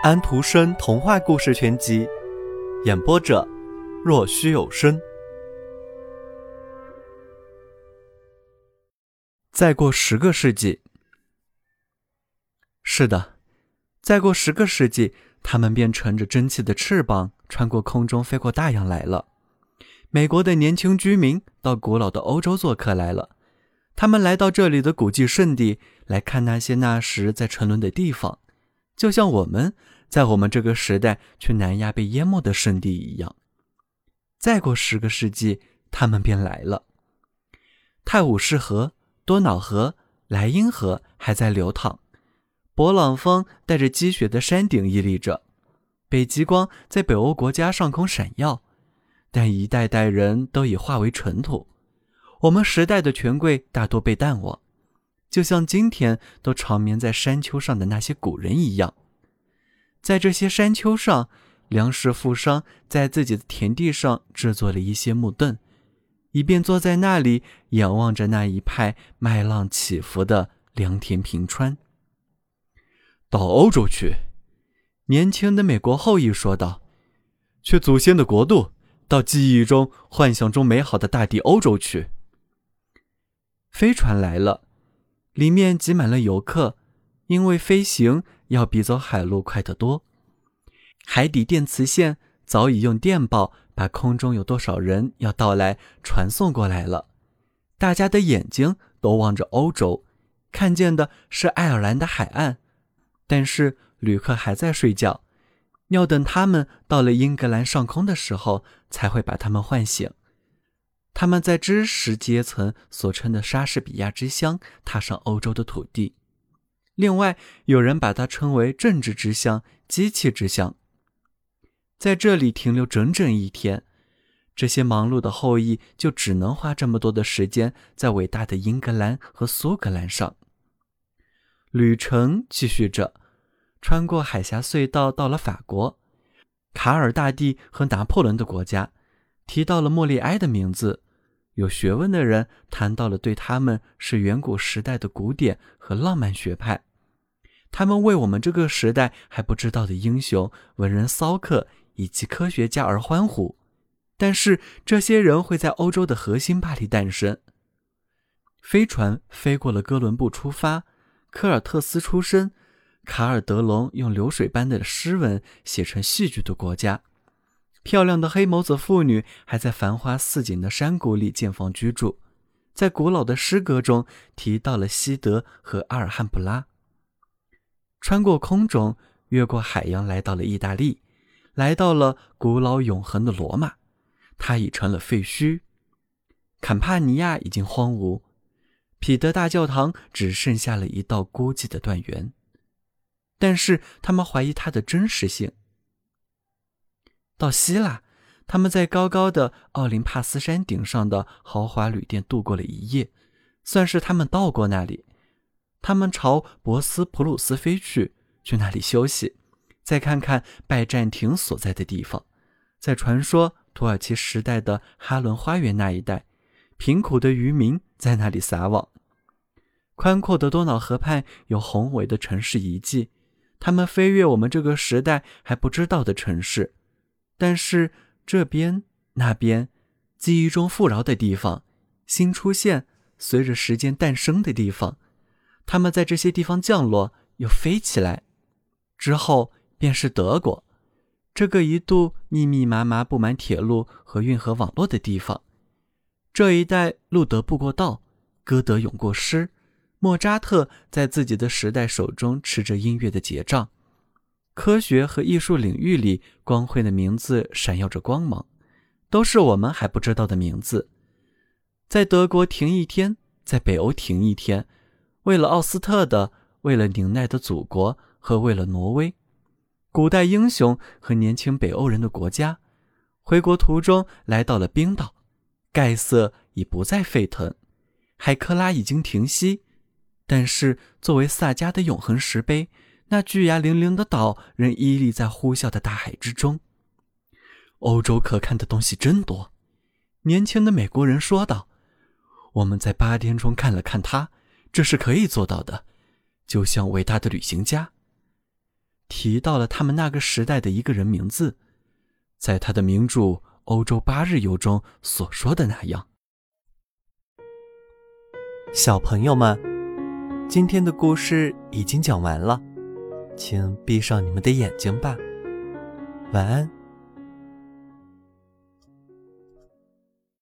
安徒生童话故事全集，演播者：若虚有声。再过十个世纪，是的，再过十个世纪，他们便乘着蒸汽的翅膀，穿过空中，飞过大洋来了。美国的年轻居民到古老的欧洲做客来了，他们来到这里的古迹圣地，来看那些那时在沉沦的地方。就像我们在我们这个时代去南亚被淹没的圣地一样，再过十个世纪，他们便来了。泰晤士河、多瑙河、莱茵河还在流淌，勃朗峰带着积雪的山顶屹立着，北极光在北欧国家上空闪耀，但一代代人都已化为尘土。我们时代的权贵大多被淡忘。就像今天都长眠在山丘上的那些古人一样，在这些山丘上，粮食富商在自己的田地上制作了一些木凳，以便坐在那里仰望着那一派麦浪起伏的良田平川。到欧洲去，年轻的美国后裔说道：“去祖先的国度，到记忆中、幻想中美好的大地欧洲去。”飞船来了。里面挤满了游客，因为飞行要比走海路快得多。海底电磁线早已用电报把空中有多少人要到来传送过来了。大家的眼睛都望着欧洲，看见的是爱尔兰的海岸，但是旅客还在睡觉，要等他们到了英格兰上空的时候才会把他们唤醒。他们在知识阶层所称的莎士比亚之乡踏上欧洲的土地，另外有人把它称为政治之乡、机器之乡。在这里停留整整一天，这些忙碌的后裔就只能花这么多的时间在伟大的英格兰和苏格兰上。旅程继续着，穿过海峡隧道到了法国，卡尔大帝和拿破仑的国家，提到了莫里埃的名字。有学问的人谈到了对他们是远古时代的古典和浪漫学派，他们为我们这个时代还不知道的英雄、文人骚客以及科学家而欢呼。但是这些人会在欧洲的核心巴黎诞生。飞船飞过了哥伦布，出发，科尔特斯出生，卡尔德隆用流水般的诗文写成戏剧的国家。漂亮的黑眸子妇女还在繁花似锦的山谷里建房居住，在古老的诗歌中提到了西德和阿尔汉布拉。穿过空中，越过海洋，来到了意大利，来到了古老永恒的罗马，它已成了废墟。坎帕尼亚已经荒芜，彼得大教堂只剩下了一道孤寂的断垣，但是他们怀疑它的真实性。到希腊，他们在高高的奥林帕斯山顶上的豪华旅店度过了一夜，算是他们到过那里。他们朝博斯普鲁斯飞去，去那里休息，再看看拜占庭所在的地方，在传说土耳其时代的哈伦花园那一带，贫苦的渔民在那里撒网。宽阔的多瑙河畔有宏伟的城市遗迹，他们飞越我们这个时代还不知道的城市。但是这边那边，记忆中富饶的地方，新出现，随着时间诞生的地方，他们在这些地方降落，又飞起来，之后便是德国，这个一度密密麻麻布满铁路和运河网络的地方。这一带，路德布过道，歌德咏过诗，莫扎特在自己的时代手中持着音乐的结账。科学和艺术领域里光辉的名字闪耀着光芒，都是我们还不知道的名字。在德国停一天，在北欧停一天，为了奥斯特的，为了宁奈的祖国和为了挪威，古代英雄和年轻北欧人的国家。回国途中来到了冰岛，盖瑟已不再沸腾，海克拉已经停息，但是作为萨迦的永恒石碑。那巨崖凌凌的岛仍屹立在呼啸的大海之中。欧洲可看的东西真多，年轻的美国人说道：“我们在八天中看了看它，这是可以做到的，就像伟大的旅行家。”提到了他们那个时代的一个人名字，在他的名著《欧洲八日游》中所说的那样。小朋友们，今天的故事已经讲完了，请闭上你们的眼睛吧，晚安。